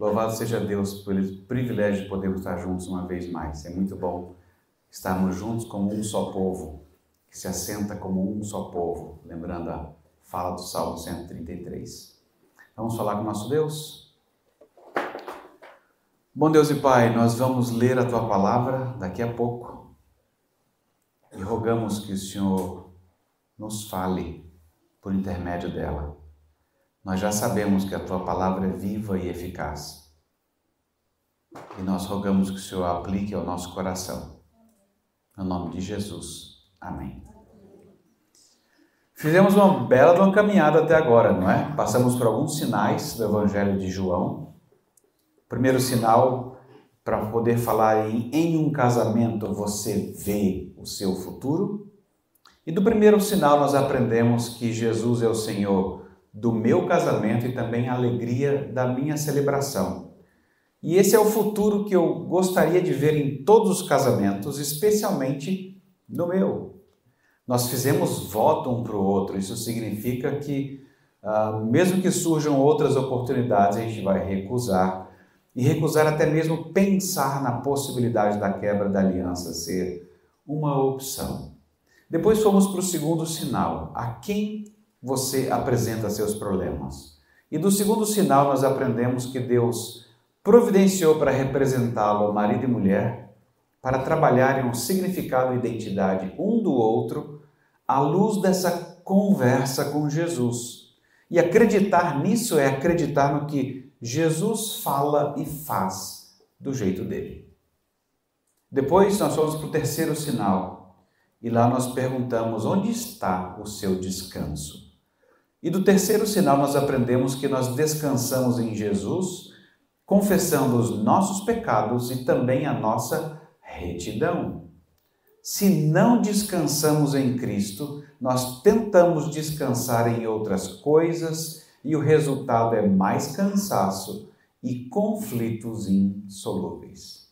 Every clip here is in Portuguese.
Louvado seja Deus pelo privilégio de podermos estar juntos uma vez mais. É muito bom estarmos juntos como um só povo, que se assenta como um só povo, lembrando a fala do Salmo 133. Vamos falar com nosso Deus? Bom Deus e Pai, nós vamos ler a tua palavra daqui a pouco e rogamos que o Senhor nos fale por intermédio dela. Nós já sabemos que a tua palavra é viva e eficaz. E nós rogamos que o Senhor aplique ao nosso coração. No nome de Jesus. Amém. Fizemos uma bela uma caminhada até agora, não é? Passamos por alguns sinais do Evangelho de João. Primeiro sinal, para poder falar em, em um casamento você vê o seu futuro. E do primeiro sinal nós aprendemos que Jesus é o Senhor do meu casamento e também a alegria da minha celebração. E esse é o futuro que eu gostaria de ver em todos os casamentos, especialmente no meu. Nós fizemos voto um para o outro, isso significa que, uh, mesmo que surjam outras oportunidades, a gente vai recusar. E recusar até mesmo pensar na possibilidade da quebra da aliança ser uma opção. Depois fomos para o segundo sinal: a quem você apresenta seus problemas. E do segundo sinal, nós aprendemos que Deus providenciou para representá-lo, marido e mulher, para trabalharem um significado e identidade um do outro à luz dessa conversa com Jesus. E acreditar nisso é acreditar no que Jesus fala e faz do jeito dele. Depois nós fomos para o terceiro sinal e lá nós perguntamos: onde está o seu descanso? E do terceiro sinal, nós aprendemos que nós descansamos em Jesus, confessando os nossos pecados e também a nossa retidão. Se não descansamos em Cristo, nós tentamos descansar em outras coisas e o resultado é mais cansaço e conflitos insolúveis.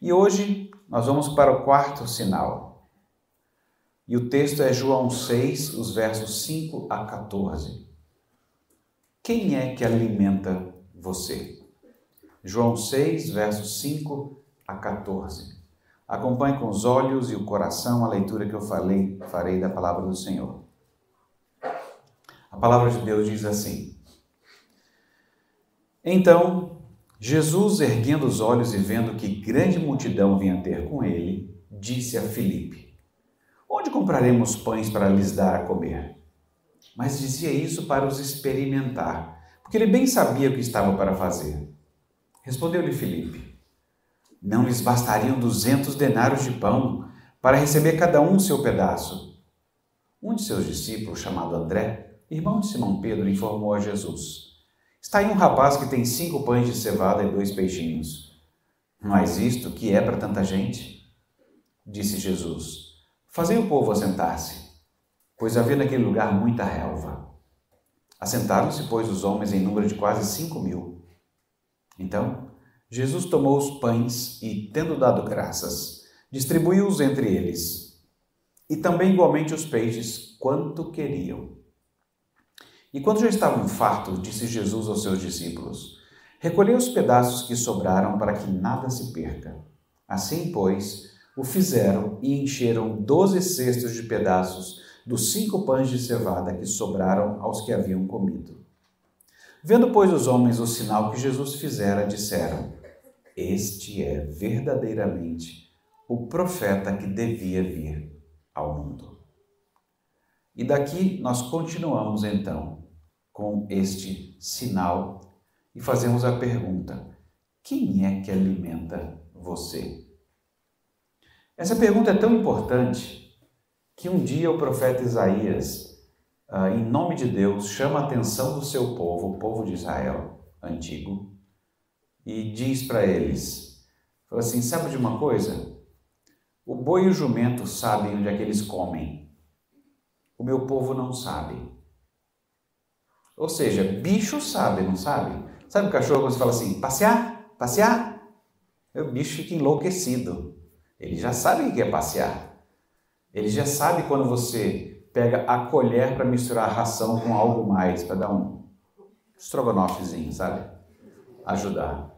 E hoje nós vamos para o quarto sinal. E o texto é João 6, os versos 5 a 14. Quem é que alimenta você? João 6, versos 5 a 14. Acompanhe com os olhos e o coração a leitura que eu falei, farei da palavra do Senhor. A palavra de Deus diz assim: Então, Jesus, erguendo os olhos e vendo que grande multidão vinha ter com ele, disse a Filipe: Onde compraremos pães para lhes dar a comer? Mas dizia isso para os experimentar, porque ele bem sabia o que estava para fazer. Respondeu-lhe Filipe: Não lhes bastariam duzentos denários de pão para receber cada um seu pedaço? Um de seus discípulos, chamado André, irmão de Simão Pedro, informou a Jesus: Está aí um rapaz que tem cinco pães de cevada e dois peixinhos. Mas isto que é para tanta gente? Disse Jesus: Fazei o povo assentar-se, pois havia naquele lugar muita relva. Assentaram-se, pois, os homens em número de quase cinco mil. Então, Jesus tomou os pães e, tendo dado graças, distribuiu-os entre eles, e também igualmente os peixes, quanto queriam. E quando já estavam fartos, disse Jesus aos seus discípulos: Recolhei os pedaços que sobraram para que nada se perca. Assim, pois, o fizeram e encheram doze cestos de pedaços dos cinco pães de cevada que sobraram aos que haviam comido. Vendo, pois, os homens o sinal que Jesus fizera, disseram: Este é verdadeiramente o profeta que devia vir ao mundo. E daqui nós continuamos então com este sinal e fazemos a pergunta: quem é que alimenta você? Essa pergunta é tão importante que um dia o profeta Isaías, ah, em nome de Deus, chama a atenção do seu povo, o povo de Israel antigo, e diz para eles: fala assim, sabe de uma coisa? O boi e o jumento sabem onde é que eles comem. O meu povo não sabe. Ou seja, bicho sabe, não sabe? Sabe o cachorro quando você fala assim, passear? Passear? O bicho fica enlouquecido. Ele já sabe o que é passear. Ele já sabe quando você pega a colher para misturar a ração com algo mais, para dar um estrogonofezinho, sabe? ajudar.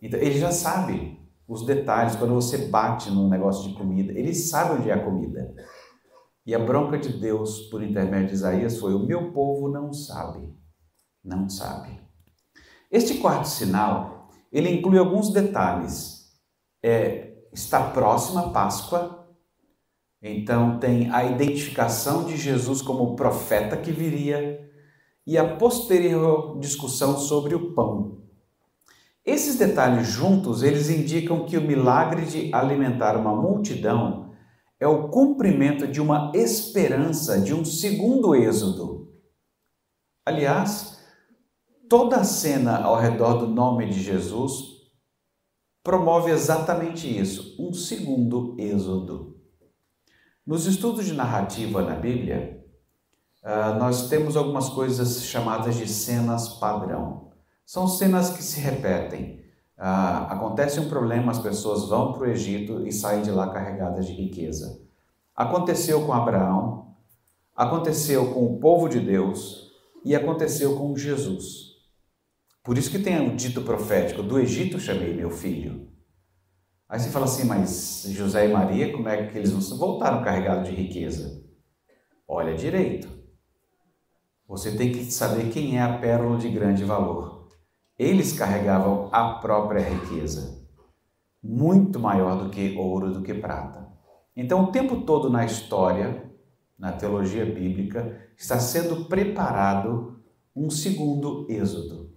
Então, ele já sabe os detalhes, quando você bate no negócio de comida, ele sabe onde é a comida. E a bronca de Deus, por intermédio de Isaías, foi: o meu povo não sabe, não sabe. Este quarto sinal, ele inclui alguns detalhes. É, está próxima a Páscoa, então tem a identificação de Jesus como profeta que viria e a posterior discussão sobre o pão. Esses detalhes juntos, eles indicam que o milagre de alimentar uma multidão é o cumprimento de uma esperança de um segundo êxodo. Aliás, toda a cena ao redor do nome de Jesus promove exatamente isso, um segundo êxodo. Nos estudos de narrativa na Bíblia, ah, nós temos algumas coisas chamadas de cenas padrão. São cenas que se repetem. Uh, acontece um problema, as pessoas vão para o Egito e saem de lá carregadas de riqueza. Aconteceu com Abraão, aconteceu com o povo de Deus e aconteceu com Jesus. Por isso que tem o dito profético: do Egito chamei meu filho. Aí você fala assim, mas José e Maria, como é que eles voltaram carregados de riqueza? Olha direito. Você tem que saber quem é a pérola de grande valor. Eles carregavam a própria riqueza, muito maior do que ouro, do que prata. Então, o tempo todo na história, na teologia bíblica, está sendo preparado um segundo êxodo,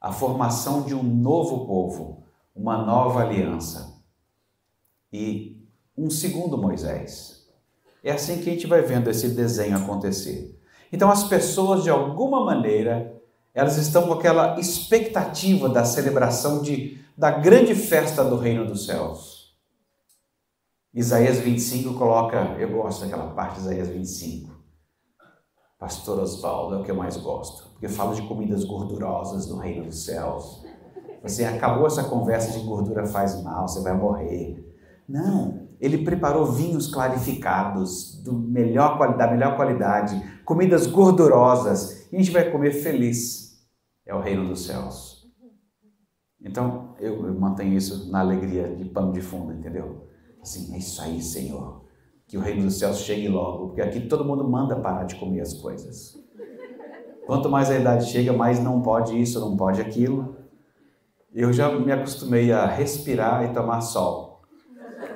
a formação de um novo povo, uma nova aliança e um segundo Moisés. É assim que a gente vai vendo esse desenho acontecer. Então, as pessoas, de alguma maneira, elas estão com aquela expectativa da celebração de, da grande festa do reino dos céus. Isaías 25 coloca, eu gosto daquela parte de Isaías 25. Pastor Osvaldo é o que eu mais gosto, porque fala de comidas gordurosas no reino dos céus. Você acabou essa conversa de gordura faz mal, você vai morrer. Não, ele preparou vinhos clarificados do melhor, da melhor qualidade, comidas gordurosas, e a gente vai comer feliz é o reino dos céus. Então, eu, eu mantenho isso na alegria de pano de fundo, entendeu? Assim, é isso aí, Senhor. Que o reino dos céus chegue logo, porque aqui todo mundo manda parar de comer as coisas. Quanto mais a idade chega, mais não pode isso, não pode aquilo. Eu já me acostumei a respirar e tomar sol.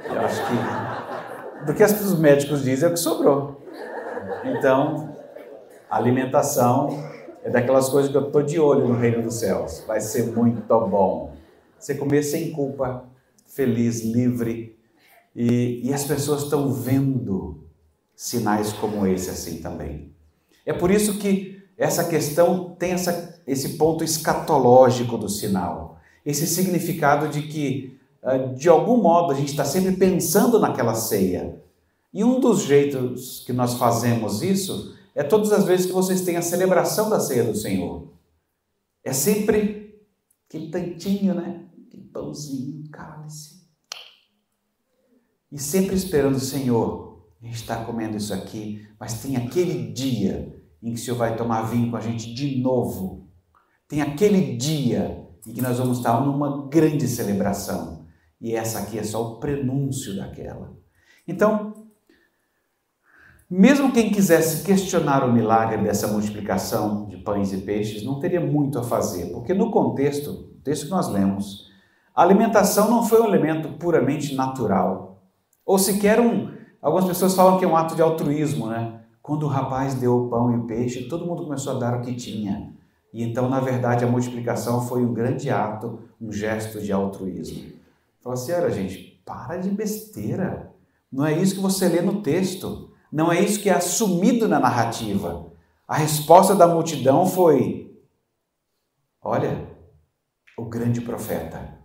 Eu acho que do que os médicos dizem é o que sobrou. Então, alimentação é daquelas coisas que eu estou de olho no reino dos céus. Vai ser muito bom. Você comer sem culpa, feliz, livre. E, e as pessoas estão vendo sinais como esse assim também. É por isso que essa questão tem essa, esse ponto escatológico do sinal. Esse significado de que, ah, de algum modo, a gente está sempre pensando naquela ceia. E um dos jeitos que nós fazemos isso é todas as vezes que vocês têm a celebração da ceia do Senhor. É sempre aquele tantinho, né? Aquele pãozinho, cálice. E sempre esperando o Senhor. A gente está comendo isso aqui, mas tem aquele dia em que o Senhor vai tomar vinho com a gente de novo. Tem aquele dia em que nós vamos estar numa grande celebração. E essa aqui é só o prenúncio daquela. Então, mesmo quem quisesse questionar o milagre dessa multiplicação de pães e peixes não teria muito a fazer, porque no contexto, o texto que nós lemos, a alimentação não foi um elemento puramente natural, ou sequer um. Algumas pessoas falam que é um ato de altruísmo, né? Quando o rapaz deu o pão e o peixe, todo mundo começou a dar o que tinha. E então, na verdade, a multiplicação foi um grande ato, um gesto de altruísmo. Fala assim: olha, gente, para de besteira. Não é isso que você lê no texto. Não é isso que é assumido na narrativa. A resposta da multidão foi: Olha, o grande profeta.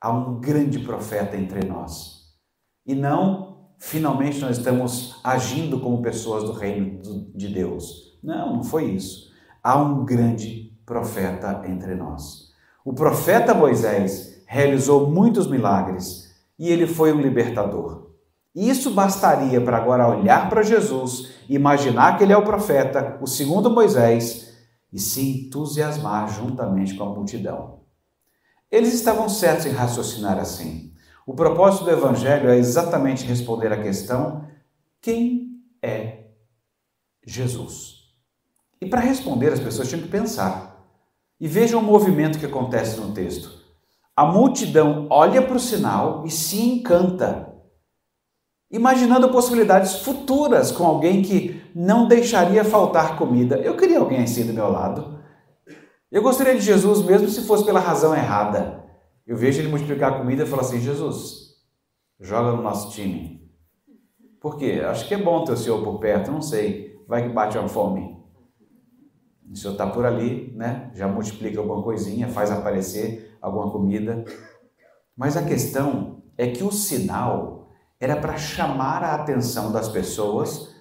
Há um grande profeta entre nós. E não, finalmente, nós estamos agindo como pessoas do reino de Deus. Não, não foi isso. Há um grande profeta entre nós. O profeta Moisés realizou muitos milagres e ele foi um libertador. Isso bastaria para agora olhar para Jesus, imaginar que ele é o profeta, o segundo Moisés, e se entusiasmar juntamente com a multidão. Eles estavam certos em raciocinar assim. O propósito do Evangelho é exatamente responder à questão: quem é Jesus? E para responder, as pessoas tinham que pensar. E vejam o movimento que acontece no texto. A multidão olha para o sinal e se encanta, imaginando possibilidades futuras com alguém que não deixaria faltar comida. Eu queria alguém assim do meu lado. Eu gostaria de Jesus mesmo se fosse pela razão errada. Eu vejo ele multiplicar a comida e falo assim: Jesus, joga no nosso time. Por quê? Acho que é bom ter o Senhor por perto, não sei. Vai que bate uma fome. O Senhor está por ali, né? Já multiplica alguma coisinha, faz aparecer alguma comida. Mas a questão é que o sinal era para chamar a atenção das pessoas,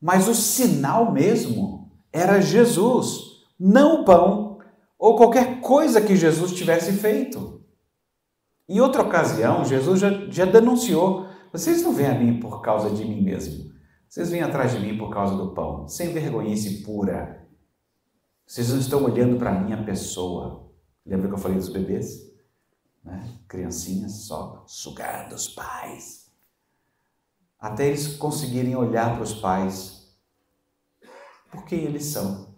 mas o sinal mesmo era Jesus, não o pão ou qualquer coisa que Jesus tivesse feito. Em outra ocasião, Jesus já, já denunciou: vocês não vêm a mim por causa de mim mesmo, vocês vêm atrás de mim por causa do pão, sem vergonhice pura. Vocês não estão olhando para a minha pessoa. Lembra que eu falei dos bebês? Né? Criancinhas só sugar dos pais. Até eles conseguirem olhar para os pais por quem eles são.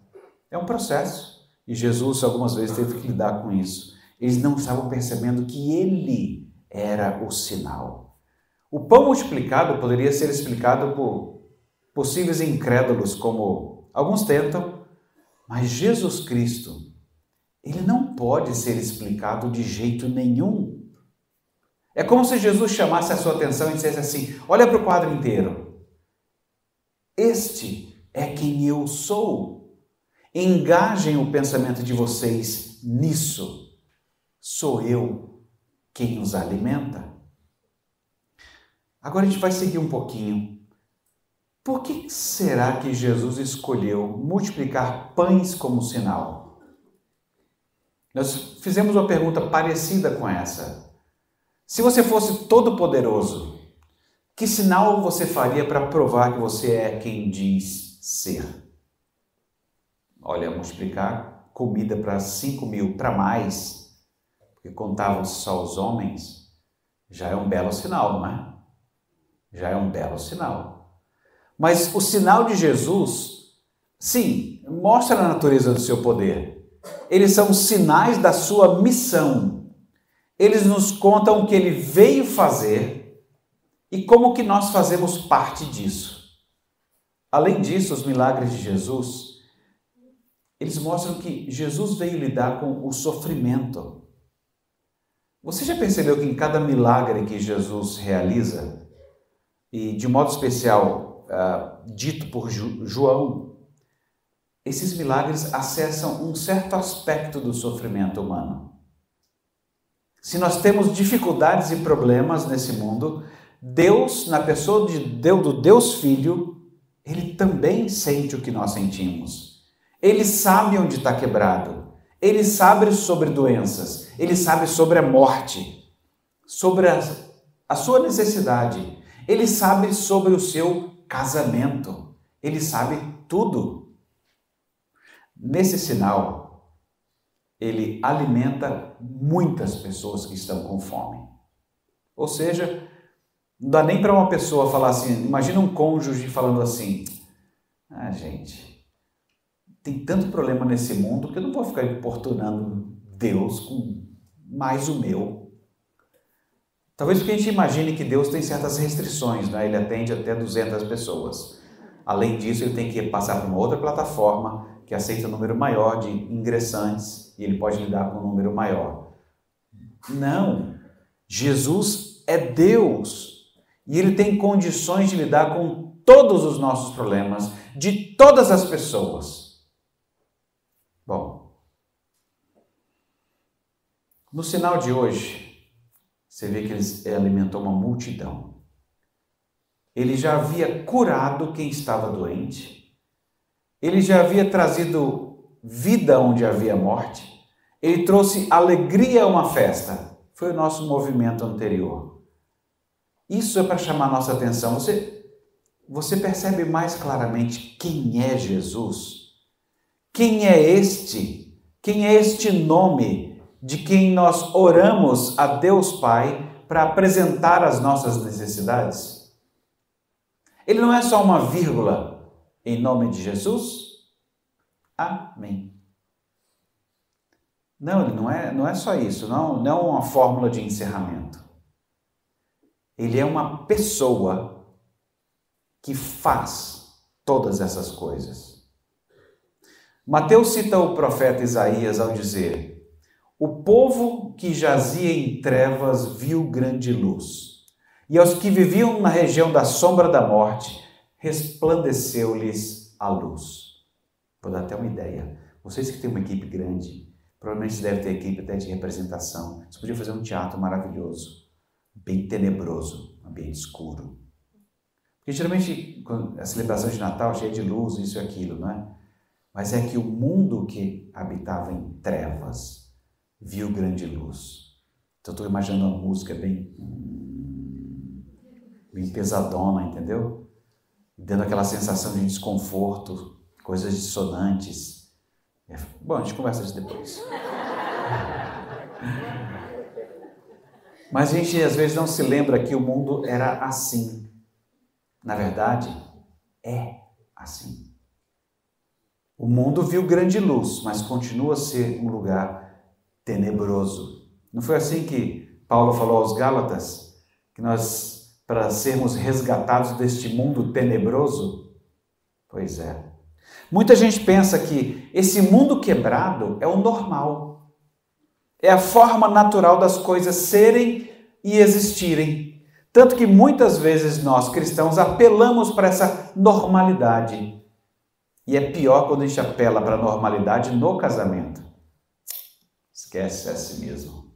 É um processo. E Jesus algumas vezes teve que lidar com isso. Eles não estavam percebendo que ele era o sinal. O pão multiplicado poderia ser explicado por possíveis incrédulos, como alguns tentam, mas Jesus Cristo, ele não pode ser explicado de jeito nenhum. É como se Jesus chamasse a sua atenção e dissesse assim: olha para o quadro inteiro. Este é quem eu sou. Engajem o pensamento de vocês nisso sou eu quem os alimenta. Agora a gente vai seguir um pouquinho. Por que será que Jesus escolheu multiplicar pães como sinal? Nós fizemos uma pergunta parecida com essa. Se você fosse todo-poderoso, que sinal você faria para provar que você é quem diz ser? Olha, multiplicar comida para 5 mil, para mais, que contavam só os homens, já é um belo sinal, não é? Já é um belo sinal. Mas o sinal de Jesus, sim, mostra a natureza do seu poder. Eles são sinais da sua missão. Eles nos contam o que ele veio fazer e como que nós fazemos parte disso. Além disso, os milagres de Jesus, eles mostram que Jesus veio lidar com o sofrimento. Você já percebeu que em cada milagre que Jesus realiza, e de modo especial uh, dito por João, esses milagres acessam um certo aspecto do sofrimento humano. Se nós temos dificuldades e problemas nesse mundo, Deus, na pessoa de Deus, do Deus Filho, ele também sente o que nós sentimos. Ele sabe onde está quebrado. Ele sabe sobre doenças, ele sabe sobre a morte, sobre a, a sua necessidade, ele sabe sobre o seu casamento, ele sabe tudo. Nesse sinal, ele alimenta muitas pessoas que estão com fome. Ou seja, não dá nem para uma pessoa falar assim, imagina um cônjuge falando assim: "Ah, gente, tem tanto problema nesse mundo que eu não vou ficar importunando Deus com mais o meu. Talvez porque a gente imagine que Deus tem certas restrições, né? ele atende até 200 pessoas. Além disso, ele tem que passar para uma outra plataforma que aceita um número maior de ingressantes e ele pode lidar com um número maior. Não! Jesus é Deus e ele tem condições de lidar com todos os nossos problemas, de todas as pessoas. Bom, no sinal de hoje, você vê que ele alimentou uma multidão. Ele já havia curado quem estava doente, ele já havia trazido vida onde havia morte, ele trouxe alegria a uma festa. Foi o nosso movimento anterior. Isso é para chamar nossa atenção. Você, você percebe mais claramente quem é Jesus? Quem é este? Quem é este nome de quem nós oramos a Deus Pai para apresentar as nossas necessidades? Ele não é só uma vírgula em nome de Jesus? Amém. Não, ele não é, não é só isso, não, não é uma fórmula de encerramento. Ele é uma pessoa que faz todas essas coisas. Mateus cita o profeta Isaías ao dizer: O povo que jazia em trevas viu grande luz, e aos que viviam na região da sombra da morte, resplandeceu-lhes a luz. Vou dar até uma ideia. Vocês que têm uma equipe grande, provavelmente devem ter equipe até de representação. Você podia fazer um teatro maravilhoso, bem tenebroso, ambiente escuro. Porque geralmente a celebração de Natal é cheia de luz, isso e aquilo, não é? Mas é que o mundo que habitava em trevas viu grande luz. Então estou imaginando uma música bem, bem pesadona, entendeu? Dando aquela sensação de desconforto, coisas dissonantes. É, bom, a gente conversa isso depois. Mas a gente às vezes não se lembra que o mundo era assim. Na verdade, é assim. O mundo viu grande luz, mas continua a ser um lugar tenebroso. Não foi assim que Paulo falou aos Gálatas? Que nós, para sermos resgatados deste mundo tenebroso? Pois é. Muita gente pensa que esse mundo quebrado é o normal. É a forma natural das coisas serem e existirem. Tanto que muitas vezes nós cristãos apelamos para essa normalidade. E é pior quando a gente apela para a normalidade no casamento. Esquece assim mesmo.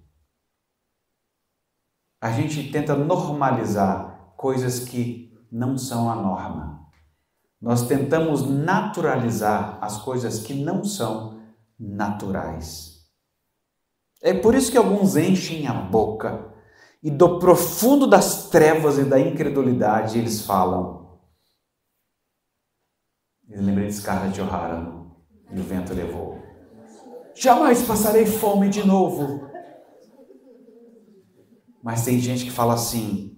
A gente tenta normalizar coisas que não são a norma. Nós tentamos naturalizar as coisas que não são naturais. É por isso que alguns enchem a boca e do profundo das trevas e da incredulidade eles falam. Eu lembrei de Scarlett O'Hara e o vento levou. Jamais passarei fome de novo. Mas tem gente que fala assim: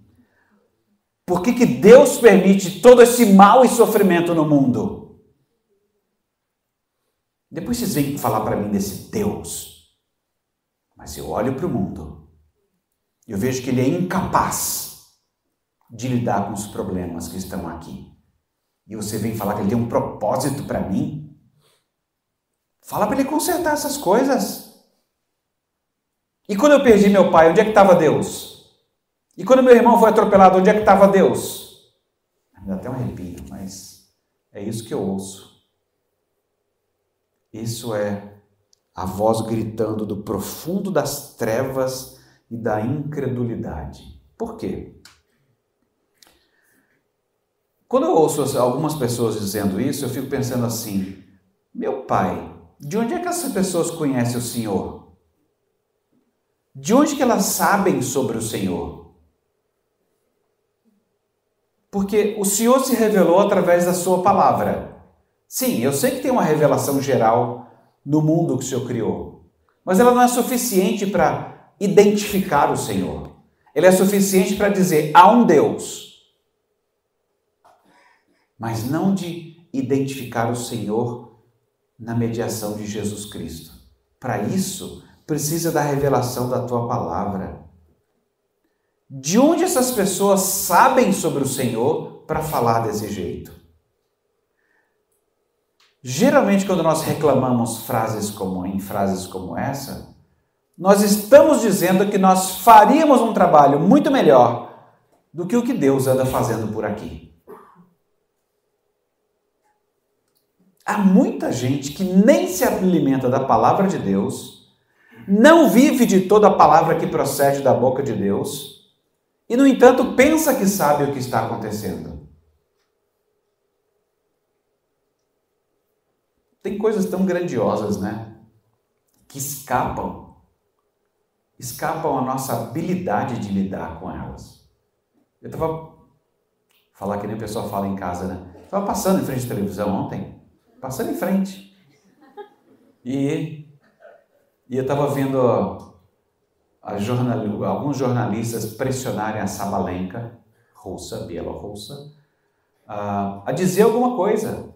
por que, que Deus permite todo esse mal e sofrimento no mundo? Depois vocês vêm falar para mim desse Deus. Mas eu olho para o mundo e eu vejo que ele é incapaz de lidar com os problemas que estão aqui. E você vem falar que ele tem um propósito para mim? Fala para ele consertar essas coisas. E quando eu perdi meu pai, onde é que estava Deus? E quando meu irmão foi atropelado, onde é que estava Deus? Me dá até um arrepio, mas é isso que eu ouço. Isso é a voz gritando do profundo das trevas e da incredulidade. Por quê? Quando eu ouço algumas pessoas dizendo isso, eu fico pensando assim: meu pai, de onde é que essas pessoas conhecem o Senhor? De onde que elas sabem sobre o Senhor? Porque o Senhor se revelou através da sua palavra. Sim, eu sei que tem uma revelação geral no mundo que o Senhor criou, mas ela não é suficiente para identificar o Senhor. Ela é suficiente para dizer há um Deus, mas não de identificar o Senhor na mediação de Jesus Cristo. Para isso, precisa da revelação da tua palavra. De onde essas pessoas sabem sobre o Senhor para falar desse jeito? Geralmente, quando nós reclamamos frases como em frases como essa, nós estamos dizendo que nós faríamos um trabalho muito melhor do que o que Deus anda fazendo por aqui. Há muita gente que nem se alimenta da palavra de Deus, não vive de toda a palavra que procede da boca de Deus e, no entanto, pensa que sabe o que está acontecendo. Tem coisas tão grandiosas, né? Que escapam. Escapam a nossa habilidade de lidar com elas. Eu estava. Falar que nem o pessoal fala em casa, né? Estava passando em frente à televisão ontem. Passando em frente. E E eu estava vendo jornal, alguns jornalistas pressionarem a Sabalenka, russa, bielorrussa, a, a dizer alguma coisa.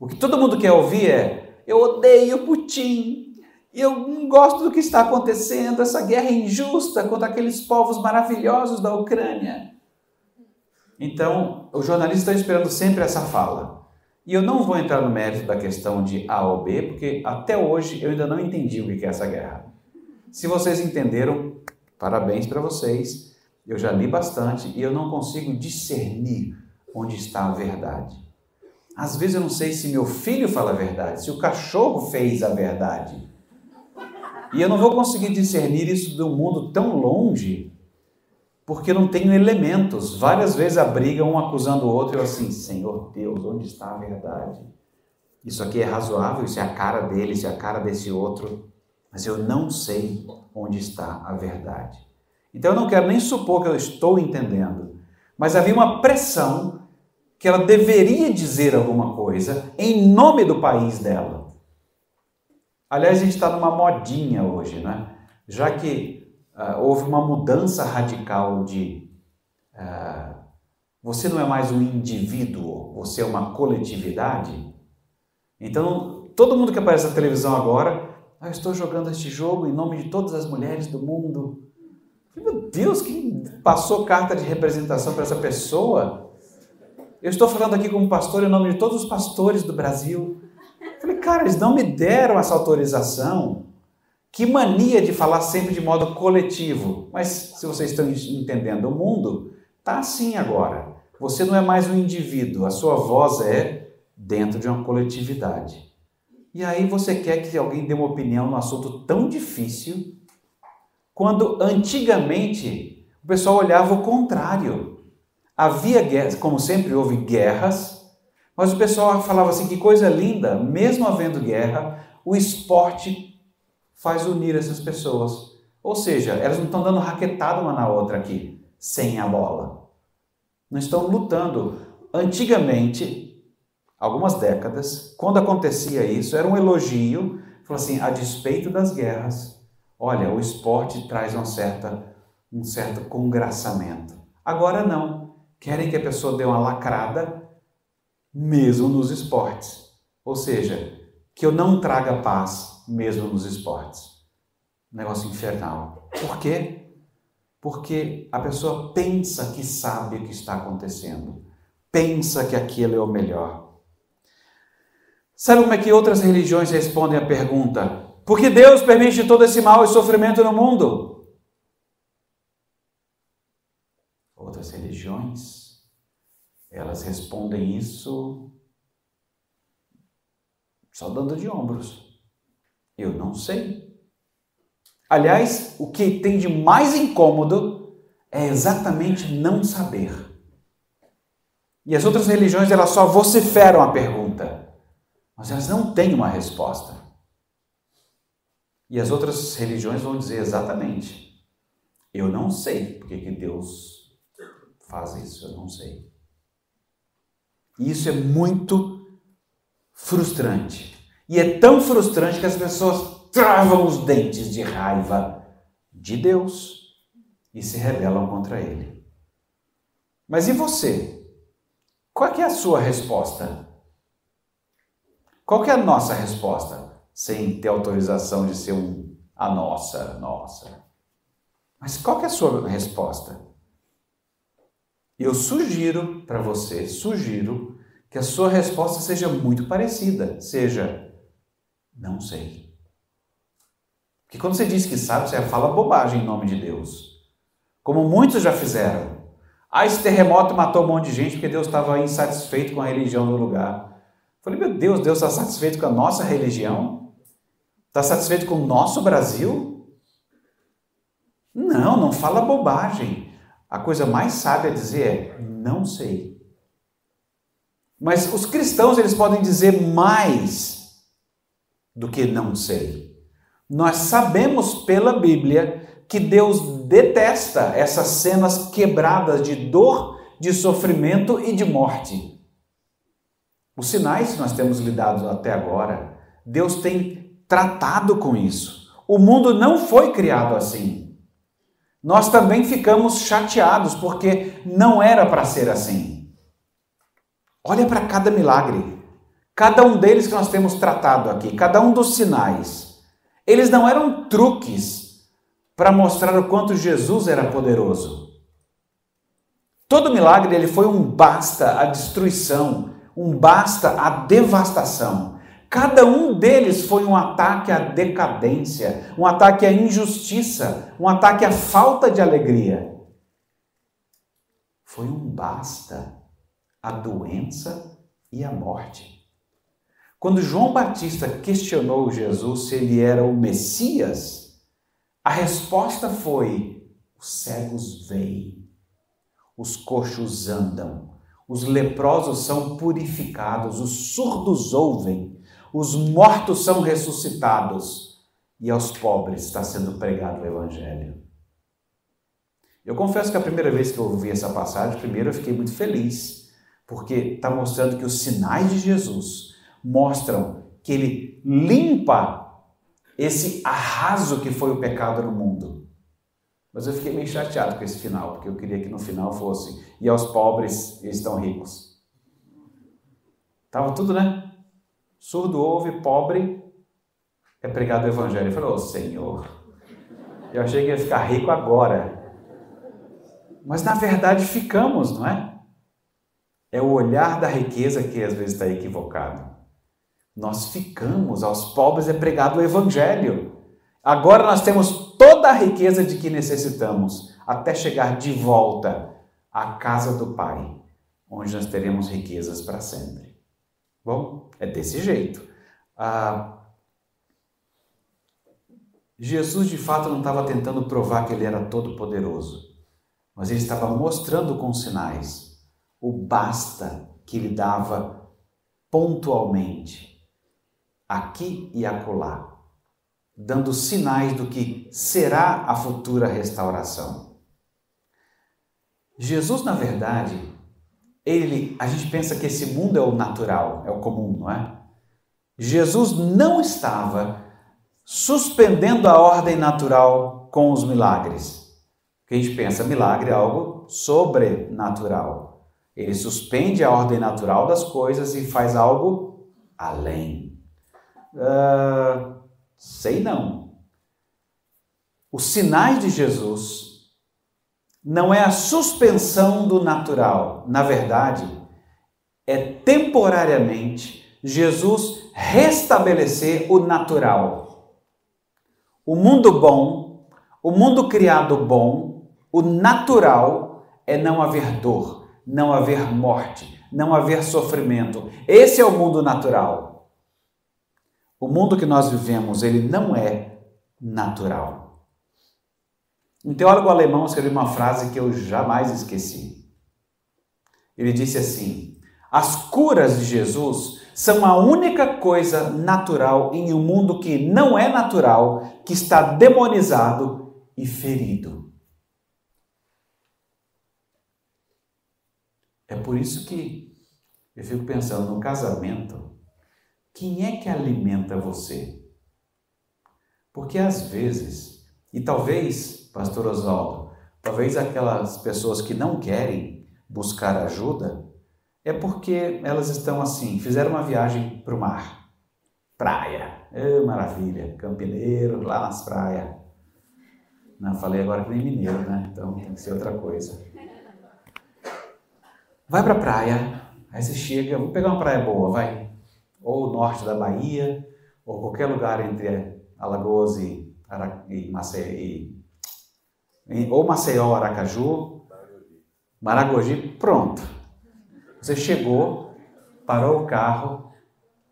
O que todo mundo quer ouvir é: eu odeio Putin, eu não gosto do que está acontecendo, essa guerra injusta contra aqueles povos maravilhosos da Ucrânia. Então, os jornalistas estão esperando sempre essa fala. E eu não vou entrar no mérito da questão de A ou B, porque até hoje eu ainda não entendi o que é essa guerra. Se vocês entenderam, parabéns para vocês. Eu já li bastante e eu não consigo discernir onde está a verdade. Às vezes eu não sei se meu filho fala a verdade, se o cachorro fez a verdade. E eu não vou conseguir discernir isso um mundo tão longe porque não tenho elementos. Várias vezes a briga, um acusando o outro, eu assim, Senhor Deus, onde está a verdade? Isso aqui é razoável, isso é a cara dele, isso é a cara desse outro, mas eu não sei onde está a verdade. Então eu não quero nem supor que eu estou entendendo, mas havia uma pressão que ela deveria dizer alguma coisa em nome do país dela. Aliás, a gente está numa modinha hoje, né? Já que uh, houve uma mudança radical de uh, você não é mais um indivíduo, você é uma coletividade. Então, todo mundo que aparece na televisão agora, ah, estou jogando este jogo em nome de todas as mulheres do mundo. Meu Deus, quem passou carta de representação para essa pessoa? Eu estou falando aqui como pastor em nome de todos os pastores do Brasil. Eu falei, cara, eles não me deram essa autorização. Que mania de falar sempre de modo coletivo. Mas se vocês estão entendendo, o mundo está assim agora. Você não é mais um indivíduo, a sua voz é dentro de uma coletividade. E aí você quer que alguém dê uma opinião num assunto tão difícil, quando antigamente o pessoal olhava o contrário. Havia guerras, como sempre houve guerras, mas o pessoal falava assim: que coisa linda, mesmo havendo guerra, o esporte faz unir essas pessoas. Ou seja, elas não estão dando raquetada uma na outra aqui, sem a bola. Não estão lutando. Antigamente, algumas décadas, quando acontecia isso, era um elogio, falou assim, a despeito das guerras, olha, o esporte traz uma certa, um certo congraçamento. Agora não. Querem que a pessoa dê uma lacrada, mesmo nos esportes. Ou seja, que eu não traga paz mesmo nos esportes. negócio infernal. Por quê? Porque a pessoa pensa que sabe o que está acontecendo, pensa que aquilo é o melhor. Sabe como é que outras religiões respondem à pergunta: por que Deus permite todo esse mal e sofrimento no mundo? Outras religiões, elas respondem isso só dando de ombros. Eu não sei. Aliás, o que tem de mais incômodo é exatamente não saber. E as outras religiões elas só vociferam a pergunta, mas elas não têm uma resposta. E as outras religiões vão dizer exatamente: eu não sei porque que Deus faz isso, eu não sei. E isso é muito frustrante. E é tão frustrante que as pessoas travam os dentes de raiva de Deus e se rebelam contra Ele. Mas e você? Qual é a sua resposta? Qual é a nossa resposta? Sem ter autorização de ser um a nossa, nossa. Mas qual é a sua resposta? Eu sugiro para você, sugiro que a sua resposta seja muito parecida, seja não sei. Porque quando você diz que sabe, você fala bobagem em nome de Deus. Como muitos já fizeram. Ah, esse terremoto matou um monte de gente porque Deus estava insatisfeito com a religião do lugar. Eu falei, meu Deus, Deus está satisfeito com a nossa religião? Está satisfeito com o nosso Brasil? Não, não fala bobagem. A coisa mais sábia a dizer é: não sei. Mas os cristãos eles podem dizer mais do que não sei. Nós sabemos pela Bíblia que Deus detesta essas cenas quebradas de dor, de sofrimento e de morte. Os sinais que nós temos lidado até agora, Deus tem tratado com isso. o mundo não foi criado assim. Nós também ficamos chateados porque não era para ser assim. Olha para cada milagre, cada um deles que nós temos tratado aqui, cada um dos sinais. Eles não eram truques para mostrar o quanto Jesus era poderoso. Todo milagre ele foi um basta à destruição, um basta à devastação. Cada um deles foi um ataque à decadência, um ataque à injustiça, um ataque à falta de alegria. Foi um basta à doença e à morte. Quando João Batista questionou Jesus se ele era o Messias, a resposta foi: os cegos veem, os coxos andam, os leprosos são purificados, os surdos ouvem, os mortos são ressuscitados e aos pobres está sendo pregado o Evangelho. Eu confesso que a primeira vez que eu ouvi essa passagem, primeiro eu fiquei muito feliz, porque está mostrando que os sinais de Jesus mostram que ele limpa esse arraso que foi o pecado no mundo. Mas eu fiquei meio chateado com esse final, porque eu queria que no final fosse e aos pobres eles estão ricos. Tava tudo, né? Surdo ouve, pobre é pregado o evangelho. Ele falou, oh, Senhor, eu achei que ia ficar rico agora. Mas na verdade ficamos, não é? É o olhar da riqueza que às vezes está equivocado. Nós ficamos, aos pobres é pregado o evangelho. Agora nós temos toda a riqueza de que necessitamos, até chegar de volta à casa do Pai, onde nós teremos riquezas para sempre. Bom, é desse jeito. Ah, Jesus de fato não estava tentando provar que ele era todo poderoso, mas ele estava mostrando com sinais o basta que ele dava pontualmente, aqui e acolá, dando sinais do que será a futura restauração. Jesus, na verdade, ele, a gente pensa que esse mundo é o natural, é o comum, não é? Jesus não estava suspendendo a ordem natural com os milagres. A gente pensa, milagre é algo sobrenatural. Ele suspende a ordem natural das coisas e faz algo além. Uh, sei não. Os sinais de Jesus não é a suspensão do natural. Na verdade, é temporariamente Jesus restabelecer o natural. O mundo bom, o mundo criado bom, o natural é não haver dor, não haver morte, não haver sofrimento. Esse é o mundo natural. O mundo que nós vivemos, ele não é natural. Um teólogo alemão escreveu uma frase que eu jamais esqueci. Ele disse assim: As curas de Jesus são a única coisa natural em um mundo que não é natural, que está demonizado e ferido. É por isso que eu fico pensando no casamento, quem é que alimenta você? Porque às vezes, e talvez Pastor Oswaldo, talvez aquelas pessoas que não querem buscar ajuda é porque elas estão assim, fizeram uma viagem para o mar, praia, oh, maravilha, campineiro, lá nas praias. Não, falei agora que nem mineiro, né? Então tem que ser outra coisa. Vai para praia, aí você chega, vou pegar uma praia boa, vai. Ou norte da Bahia, ou qualquer lugar entre Alagoas e, Ara... e, Maceió, e ou Maceió, Aracaju, Maragogi, pronto. Você chegou, parou o carro,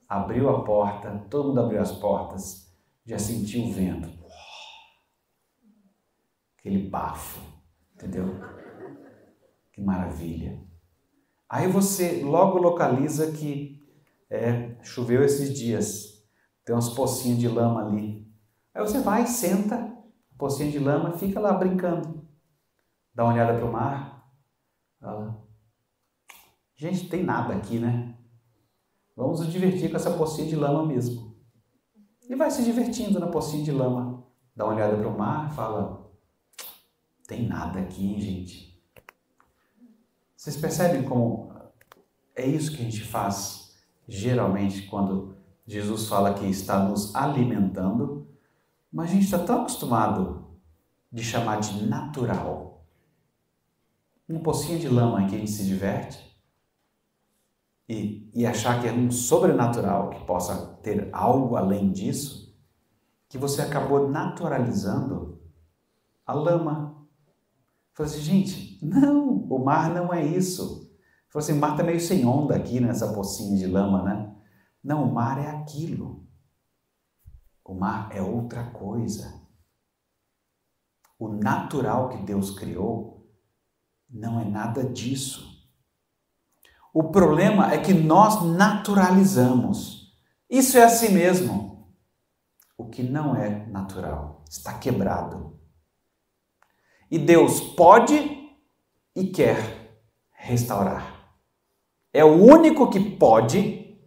abriu a porta, todo mundo abriu as portas, já sentiu o vento. Aquele bafo, entendeu? Que maravilha. Aí você logo localiza que é, choveu esses dias, tem umas pocinhas de lama ali. Aí você vai, senta, pocinha de lama, fica lá brincando. Dá uma olhada para o mar. Fala, gente, tem nada aqui, né? Vamos nos divertir com essa pocinha de lama mesmo. E vai se divertindo na pocinha de lama. dá uma olhada para o mar fala: tem nada aqui, hein, gente? Vocês percebem como é isso que a gente faz geralmente quando Jesus fala que está nos alimentando, mas a gente está tão acostumado de chamar de natural. Um pocinho de lama em que a gente se diverte e, e achar que é um sobrenatural que possa ter algo além disso, que você acabou naturalizando a lama. Falei assim, gente, não, o mar não é isso. Falei assim, o mar está meio sem onda aqui nessa pocinha de lama, né? Não, o mar é aquilo. O mar é outra coisa. O natural que Deus criou não é nada disso. O problema é que nós naturalizamos. Isso é assim mesmo. O que não é natural está quebrado. E Deus pode e quer restaurar. É o único que pode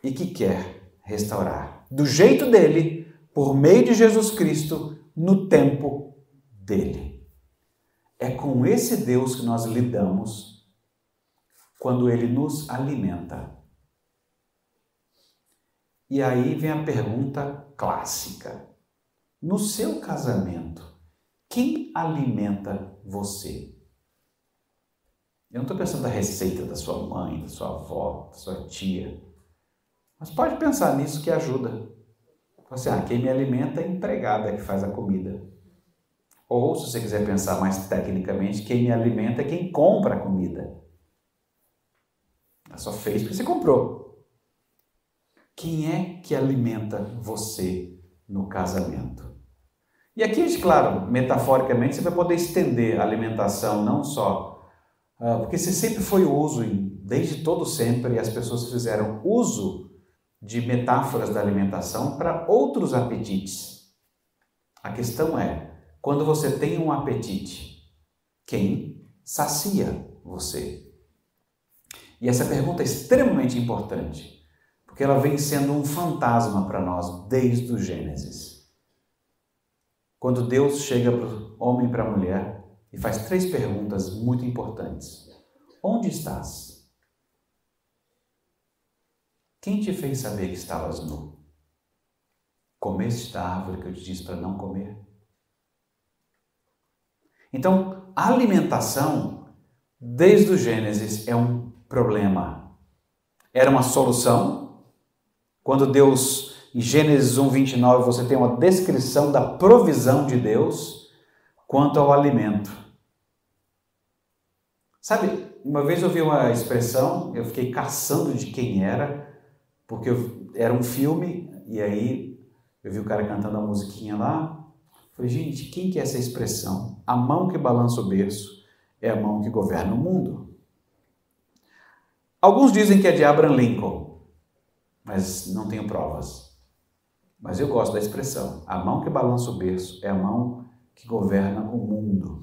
e que quer restaurar. Do jeito dele, por meio de Jesus Cristo, no tempo dele. É com esse Deus que nós lidamos quando ele nos alimenta. E aí vem a pergunta clássica: no seu casamento, quem alimenta você? Eu não estou pensando na receita da sua mãe, da sua avó, da sua tia. Mas pode pensar nisso que ajuda. Você, ah, quem me alimenta é a empregada que faz a comida. Ou, se você quiser pensar mais tecnicamente, quem me alimenta é quem compra a comida. Ela só fez porque você comprou. Quem é que alimenta você no casamento? E aqui, claro, metaforicamente, você vai poder estender a alimentação não só, porque você sempre foi uso, desde todo sempre, as pessoas fizeram uso de metáforas da alimentação para outros apetites. A questão é, quando você tem um apetite, quem sacia você? E essa pergunta é extremamente importante, porque ela vem sendo um fantasma para nós desde o Gênesis. Quando Deus chega para o homem e para a mulher e faz três perguntas muito importantes: Onde estás? Quem te fez saber que estavas nu? Comeste da árvore que eu te disse para não comer? Então, a alimentação, desde o Gênesis, é um problema. Era uma solução. Quando Deus, em Gênesis 1, 29, você tem uma descrição da provisão de Deus quanto ao alimento. Sabe, uma vez eu vi uma expressão, eu fiquei caçando de quem era, porque eu, era um filme, e aí eu vi o cara cantando a musiquinha lá. Falei, gente, quem que é essa expressão? A mão que balança o berço é a mão que governa o mundo. Alguns dizem que é de Abraham Lincoln, mas não tenho provas. Mas eu gosto da expressão: a mão que balança o berço é a mão que governa o mundo.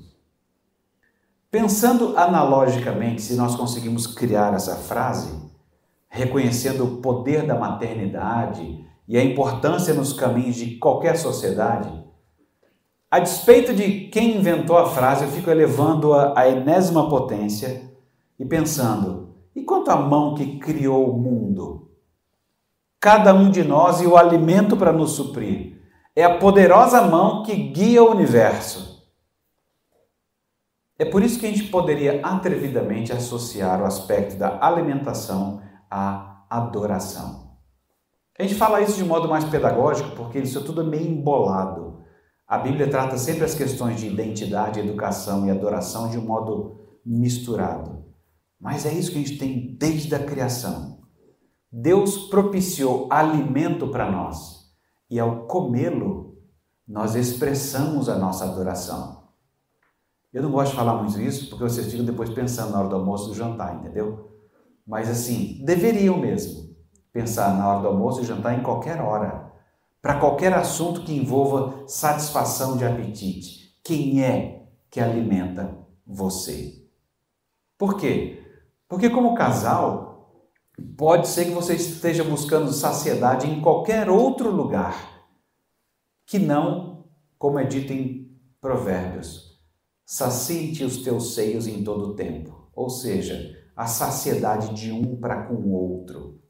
Pensando analogicamente, se nós conseguimos criar essa frase, reconhecendo o poder da maternidade e a importância nos caminhos de qualquer sociedade, a despeito de quem inventou a frase, eu fico elevando-a à enésima potência e pensando, e quanto à mão que criou o mundo? Cada um de nós e o alimento para nos suprir. É a poderosa mão que guia o universo. É por isso que a gente poderia atrevidamente associar o aspecto da alimentação à adoração. A gente fala isso de modo mais pedagógico porque isso tudo é meio embolado. A Bíblia trata sempre as questões de identidade, educação e adoração de um modo misturado. Mas é isso que a gente tem desde a criação. Deus propiciou alimento para nós e ao comê-lo, nós expressamos a nossa adoração. Eu não gosto de falar muito isso porque vocês ficam depois pensando na hora do almoço e do jantar, entendeu? Mas assim, deveriam mesmo pensar na hora do almoço e jantar em qualquer hora, para qualquer assunto que envolva satisfação de apetite. Quem é que alimenta você? Por quê? Porque, como casal, pode ser que você esteja buscando saciedade em qualquer outro lugar que não como é dito em Provérbios: sacie os teus seios em todo o tempo, ou seja, a saciedade de um para com o outro.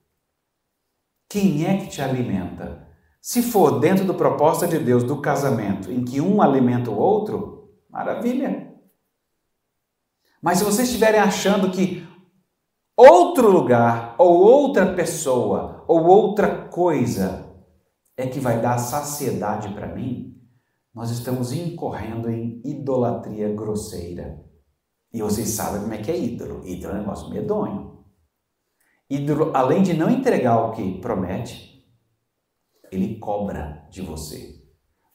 Quem é que te alimenta? Se for dentro do propósito de Deus do casamento, em que um alimenta o outro, maravilha. Mas se vocês estiverem achando que outro lugar, ou outra pessoa, ou outra coisa é que vai dar saciedade para mim, nós estamos incorrendo em idolatria grosseira. E vocês sabem como é que é ídolo. Ídolo é um negócio medonho. Ídolo, além de não entregar o que promete, ele cobra de você.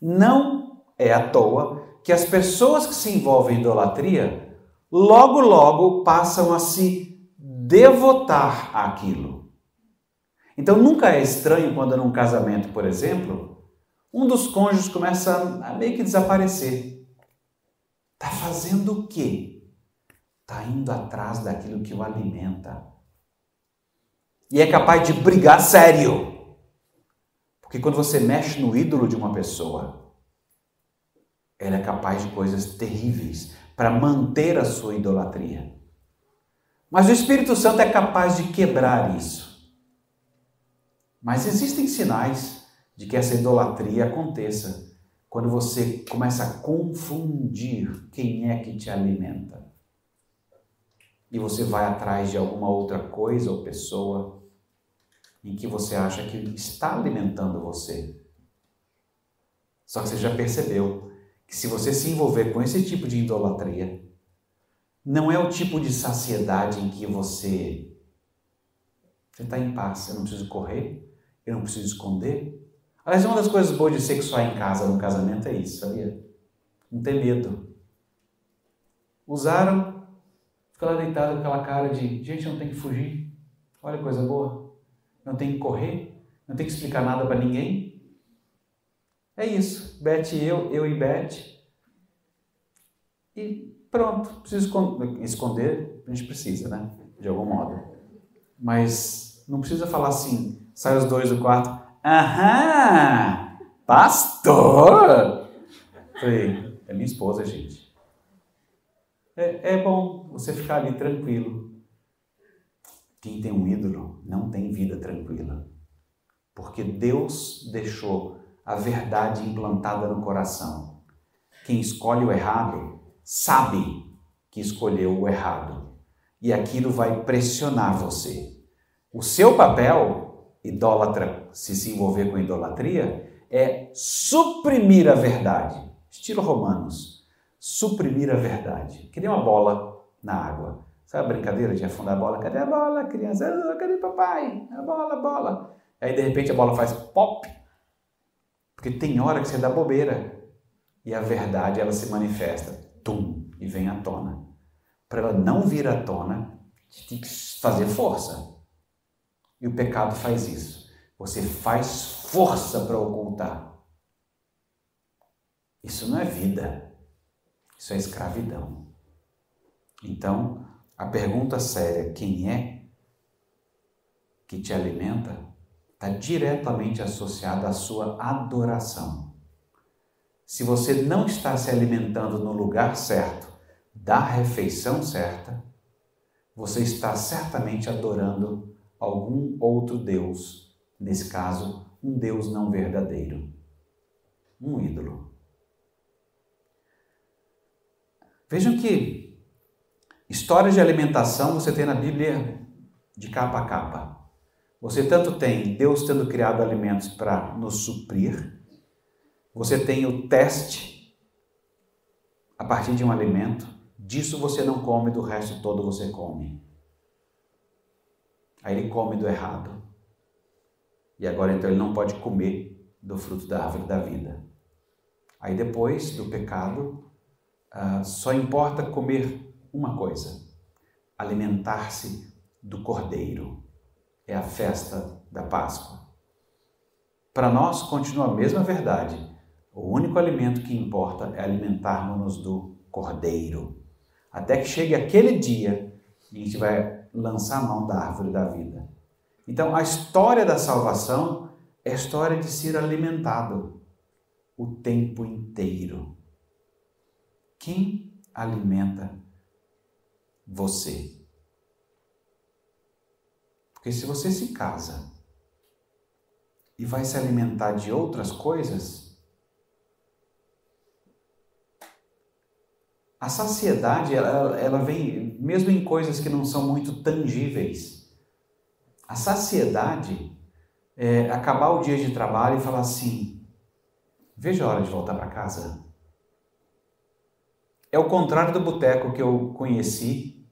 Não é à toa que as pessoas que se envolvem em idolatria logo, logo passam a se devotar àquilo. Então nunca é estranho quando num casamento, por exemplo, um dos cônjuges começa a meio que desaparecer. Está fazendo o quê? Está indo atrás daquilo que o alimenta. E é capaz de brigar sério. Porque quando você mexe no ídolo de uma pessoa, ela é capaz de coisas terríveis para manter a sua idolatria. Mas o Espírito Santo é capaz de quebrar isso. Mas existem sinais de que essa idolatria aconteça quando você começa a confundir quem é que te alimenta. E você vai atrás de alguma outra coisa ou pessoa em que você acha que está alimentando você. Só que você já percebeu que se você se envolver com esse tipo de idolatria, não é o tipo de saciedade em que você você está em paz, eu não preciso correr, eu não preciso esconder. Aliás, uma das coisas boas de sexuar em casa, no casamento, é isso, sabia? Não ter medo. Usaram, fica lá deitado com aquela cara de gente, não tem que fugir. Olha que coisa boa. Não tem que correr, não tem que explicar nada para ninguém. É isso. Beth e eu, eu e Beth. E pronto. Preciso esconder, a gente precisa, né? De algum modo. Mas não precisa falar assim, sai os dois do quarto. Aham! Pastor! Falei, é minha esposa, gente. É, é bom você ficar ali tranquilo. Quem tem um ídolo não tem vida tranquila. Porque Deus deixou a verdade implantada no coração. Quem escolhe o errado sabe que escolheu o errado e aquilo vai pressionar você. O seu papel, idólatra, se se envolver com idolatria, é suprimir a verdade. Estilo Romanos. Suprimir a verdade. Que nem uma bola na água. Sabe a brincadeira de afundar a bola? Cadê a bola, criança? Ah, cadê papai? A bola, a bola. Aí de repente a bola faz pop porque tem hora que você dá bobeira e a verdade ela se manifesta, e vem à tona. Para ela não vir à tona, você tem que fazer força. E o pecado faz isso. Você faz força para ocultar. Isso não é vida. Isso é escravidão. Então, a pergunta séria, quem é que te alimenta, está diretamente associada à sua adoração. Se você não está se alimentando no lugar certo, da refeição certa, você está certamente adorando algum outro Deus, nesse caso, um Deus não verdadeiro, um ídolo. Vejam que histórias de alimentação você tem na Bíblia de capa a capa. Você tanto tem Deus tendo criado alimentos para nos suprir, você tem o teste a partir de um alimento, disso você não come, do resto todo você come. Aí ele come do errado. E agora então ele não pode comer do fruto da árvore da vida. Aí depois do pecado, uh, só importa comer uma coisa: alimentar-se do cordeiro é a festa da Páscoa. Para nós continua a mesma verdade. O único alimento que importa é alimentarmos-nos do Cordeiro. Até que chegue aquele dia a gente vai lançar a mão da árvore da vida. Então, a história da salvação é a história de ser alimentado. o tempo inteiro. Quem alimenta você? Porque se você se casa e vai se alimentar de outras coisas, a saciedade ela, ela vem mesmo em coisas que não são muito tangíveis. A saciedade é acabar o dia de trabalho e falar assim: veja a hora de voltar para casa. É o contrário do boteco que eu conheci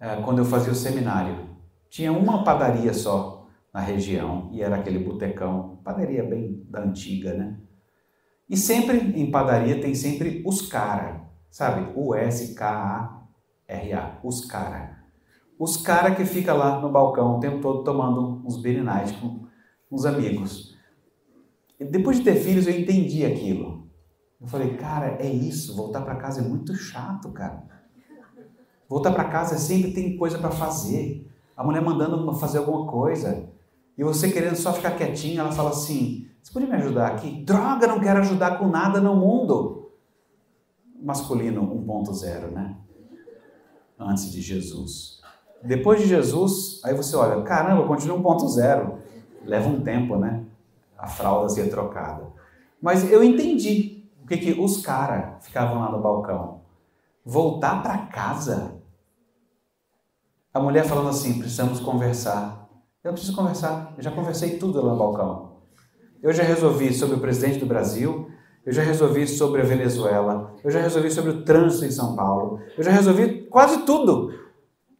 é, quando eu fazia o seminário. Tinha uma padaria só na região e era aquele botecão, padaria bem da antiga, né? E sempre em padaria tem sempre os cara, sabe? O S K A R A, os cara. Os cara que fica lá no balcão o tempo todo tomando uns night com uns amigos. E depois de ter filhos eu entendi aquilo. Eu falei, cara, é isso, voltar para casa é muito chato, cara. Voltar para casa sempre tem coisa para fazer a mulher mandando fazer alguma coisa, e você querendo só ficar quietinho, ela fala assim: Você pode me ajudar aqui? Droga, não quero ajudar com nada no mundo. Masculino 1.0, né? Antes de Jesus. Depois de Jesus, aí você olha: Caramba, continua 1.0. Leva um tempo, né? A fralda ser trocada. Mas eu entendi o que, que os caras ficavam lá no balcão. Voltar para casa a mulher falando assim: precisamos conversar. Eu preciso conversar, eu já conversei tudo lá no balcão. Eu já resolvi sobre o presidente do Brasil, eu já resolvi sobre a Venezuela, eu já resolvi sobre o trânsito em São Paulo, eu já resolvi quase tudo.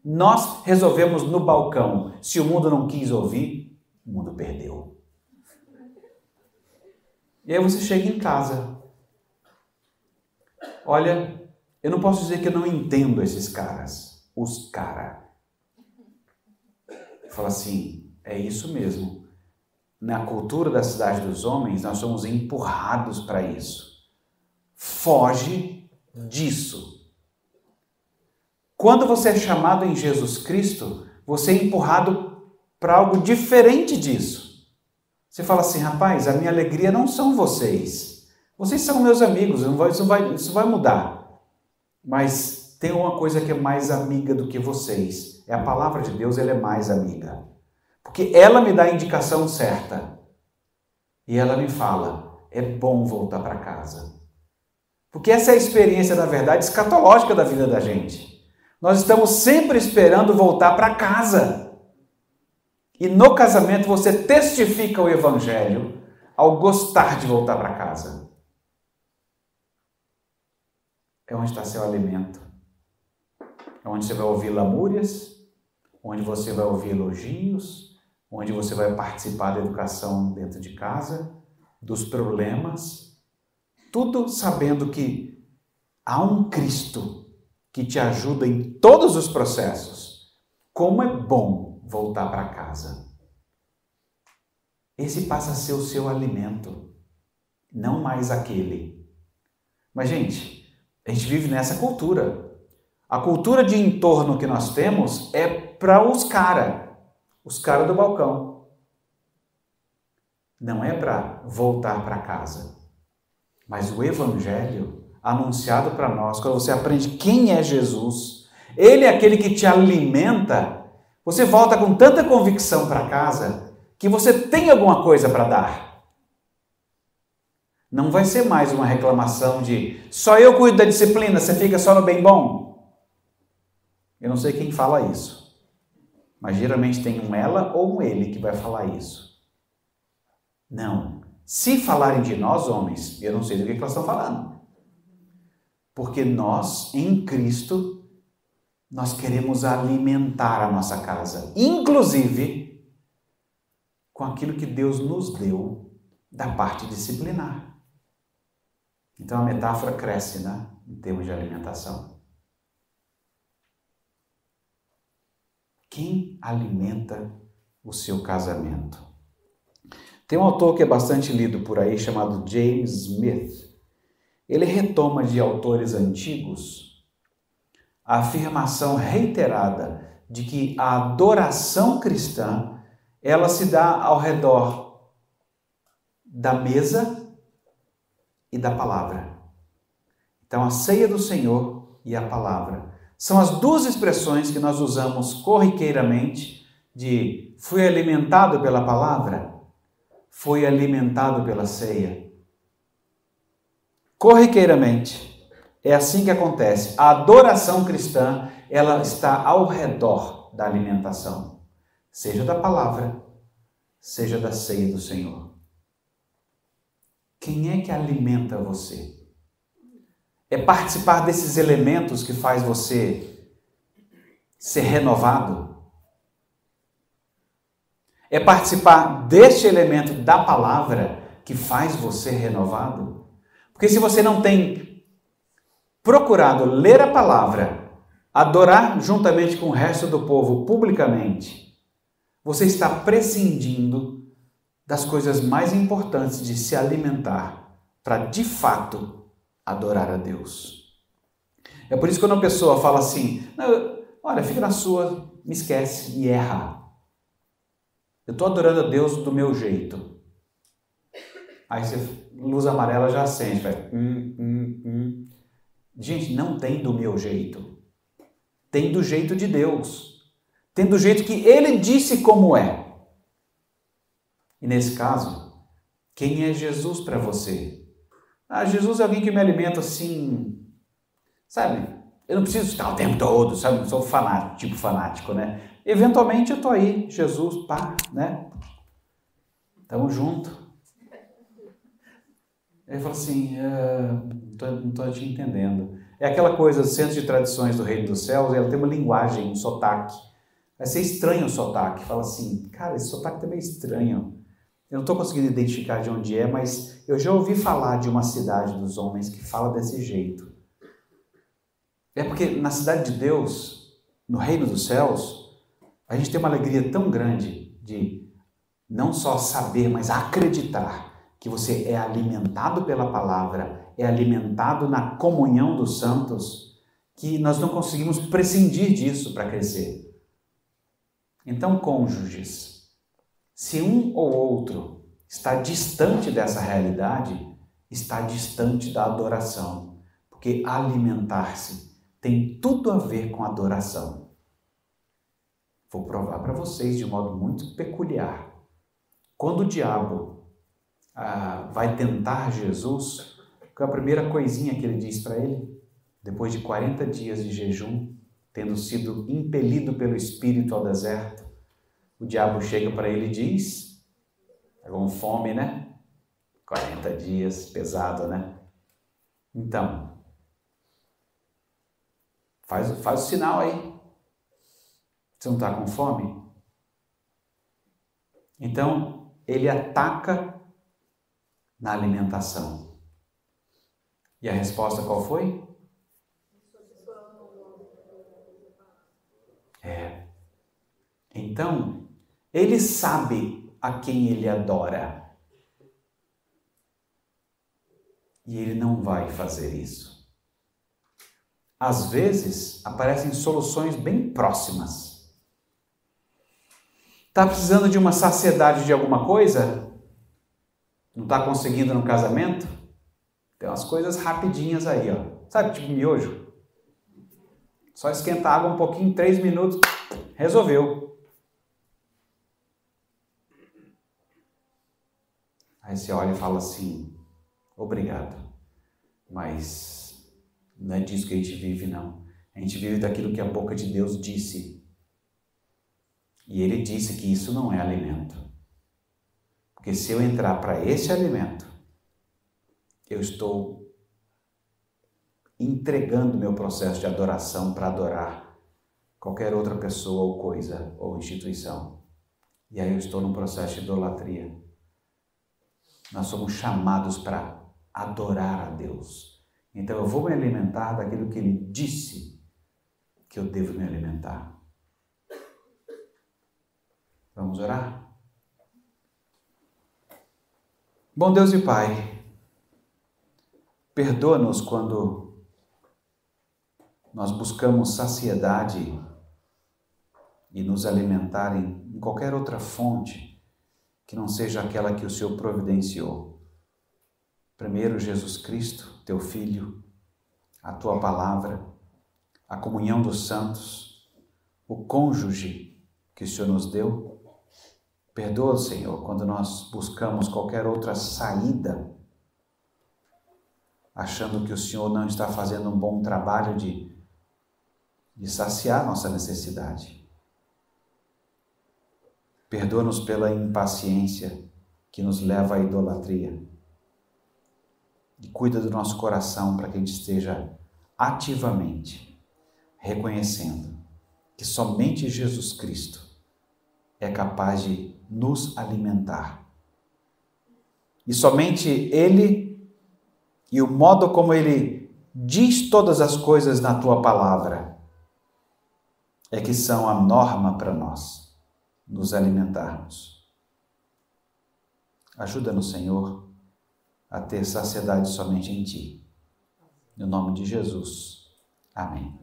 Nós resolvemos no balcão. Se o mundo não quis ouvir, o mundo perdeu. E aí você chega em casa. Olha, eu não posso dizer que eu não entendo esses caras. Os caras fala assim: é isso mesmo. Na cultura da cidade dos homens, nós somos empurrados para isso. Foge disso. Quando você é chamado em Jesus Cristo, você é empurrado para algo diferente disso. Você fala assim, rapaz, a minha alegria não são vocês. Vocês são meus amigos, não vai, isso, vai, isso vai mudar. Mas tem uma coisa que é mais amiga do que vocês é a palavra de Deus, ela é mais amiga. Porque ela me dá a indicação certa. E ela me fala: é bom voltar para casa. Porque essa é a experiência, na verdade, escatológica da vida da gente. Nós estamos sempre esperando voltar para casa. E no casamento você testifica o evangelho ao gostar de voltar para casa. É onde está seu alimento. É onde você vai ouvir lamúrias, onde você vai ouvir elogios, onde você vai participar da educação dentro de casa, dos problemas, tudo sabendo que há um Cristo que te ajuda em todos os processos. Como é bom voltar para casa. Esse passa a ser o seu alimento, não mais aquele. Mas, gente, a gente vive nessa cultura. A cultura de entorno que nós temos é para os cara, os cara do balcão. Não é para voltar para casa. Mas o evangelho anunciado para nós, quando você aprende quem é Jesus, ele é aquele que te alimenta, você volta com tanta convicção para casa que você tem alguma coisa para dar. Não vai ser mais uma reclamação de só eu cuido da disciplina, você fica só no bem bom. Eu não sei quem fala isso, mas geralmente tem um ela ou um ele que vai falar isso. Não. Se falarem de nós, homens, eu não sei do que, que elas estão falando. Porque nós, em Cristo, nós queremos alimentar a nossa casa, inclusive com aquilo que Deus nos deu da parte disciplinar. Então a metáfora cresce, né, em termos de alimentação. Quem alimenta o seu casamento? Tem um autor que é bastante lido por aí chamado James Smith. Ele retoma de autores antigos a afirmação reiterada de que a adoração cristã ela se dá ao redor da mesa e da palavra. Então, a ceia do Senhor e a palavra são as duas expressões que nós usamos corriqueiramente de fui alimentado pela palavra, fui alimentado pela ceia. Corriqueiramente, é assim que acontece. A adoração cristã, ela está ao redor da alimentação, seja da palavra, seja da ceia do Senhor. Quem é que alimenta você? É participar desses elementos que faz você ser renovado? É participar deste elemento da palavra que faz você renovado? Porque se você não tem procurado ler a palavra, adorar juntamente com o resto do povo publicamente, você está prescindindo das coisas mais importantes de se alimentar para de fato adorar a Deus. É por isso que quando uma pessoa fala assim, olha, fica na sua, me esquece e erra. Eu estou adorando a Deus do meu jeito. Aí você, luz amarela já acende, vai. Hum, hum, hum. Gente, não tem do meu jeito. Tem do jeito de Deus. Tem do jeito que Ele disse como é. E nesse caso, quem é Jesus para você? Ah, Jesus é alguém que me alimenta assim, sabe? Eu não preciso estar o tempo todo, sabe? Não sou fanático, tipo fanático, né? Eventualmente eu tô aí, Jesus, pá, né? Tamo junto. Ele falou assim, ah, não estou te entendendo. É aquela coisa, centro de tradições do reino dos céus, ela tem uma linguagem, um sotaque. Vai ser estranho o sotaque. Fala assim, cara, esse sotaque também é estranho. Eu não estou conseguindo identificar de onde é, mas eu já ouvi falar de uma cidade dos homens que fala desse jeito. É porque na cidade de Deus, no reino dos céus, a gente tem uma alegria tão grande de não só saber, mas acreditar que você é alimentado pela palavra, é alimentado na comunhão dos santos, que nós não conseguimos prescindir disso para crescer. Então, cônjuges, se um ou outro está distante dessa realidade, está distante da adoração, porque alimentar-se tem tudo a ver com adoração. Vou provar para vocês de modo muito peculiar. Quando o diabo ah, vai tentar Jesus, qual é a primeira coisinha que ele diz para ele? Depois de 40 dias de jejum, tendo sido impelido pelo Espírito ao deserto, o diabo chega para ele e diz: Tá com fome, né? 40 dias, pesado, né? Então, faz, faz o sinal aí. Você não está com fome? Então, ele ataca na alimentação. E a resposta qual foi? É. Então, ele sabe a quem ele adora. E ele não vai fazer isso. Às vezes aparecem soluções bem próximas. Está precisando de uma saciedade de alguma coisa? Não está conseguindo no casamento? Tem umas coisas rapidinhas aí, ó. Sabe, tipo miojo? Só esquenta a água um pouquinho, três minutos, resolveu. Aí você olha e fala assim: obrigado, mas não é disso que a gente vive, não. A gente vive daquilo que a boca de Deus disse. E ele disse que isso não é alimento. Porque se eu entrar para esse alimento, eu estou entregando meu processo de adoração para adorar qualquer outra pessoa ou coisa ou instituição. E aí eu estou num processo de idolatria. Nós somos chamados para adorar a Deus. Então eu vou me alimentar daquilo que Ele disse que eu devo me alimentar. Vamos orar? Bom Deus e Pai, perdoa-nos quando nós buscamos saciedade e nos alimentar em qualquer outra fonte que não seja aquela que o Senhor providenciou. Primeiro, Jesus Cristo, teu Filho, a tua palavra, a comunhão dos santos, o cônjuge que o Senhor nos deu. Perdoa, Senhor, quando nós buscamos qualquer outra saída, achando que o Senhor não está fazendo um bom trabalho de, de saciar nossa necessidade. Perdoa-nos pela impaciência que nos leva à idolatria. E cuida do nosso coração para que a gente esteja ativamente reconhecendo que somente Jesus Cristo é capaz de nos alimentar. E somente Ele e o modo como Ele diz todas as coisas na tua palavra é que são a norma para nós nos alimentarmos. Ajuda-nos, Senhor, a ter saciedade somente em Ti. No nome de Jesus. Amém.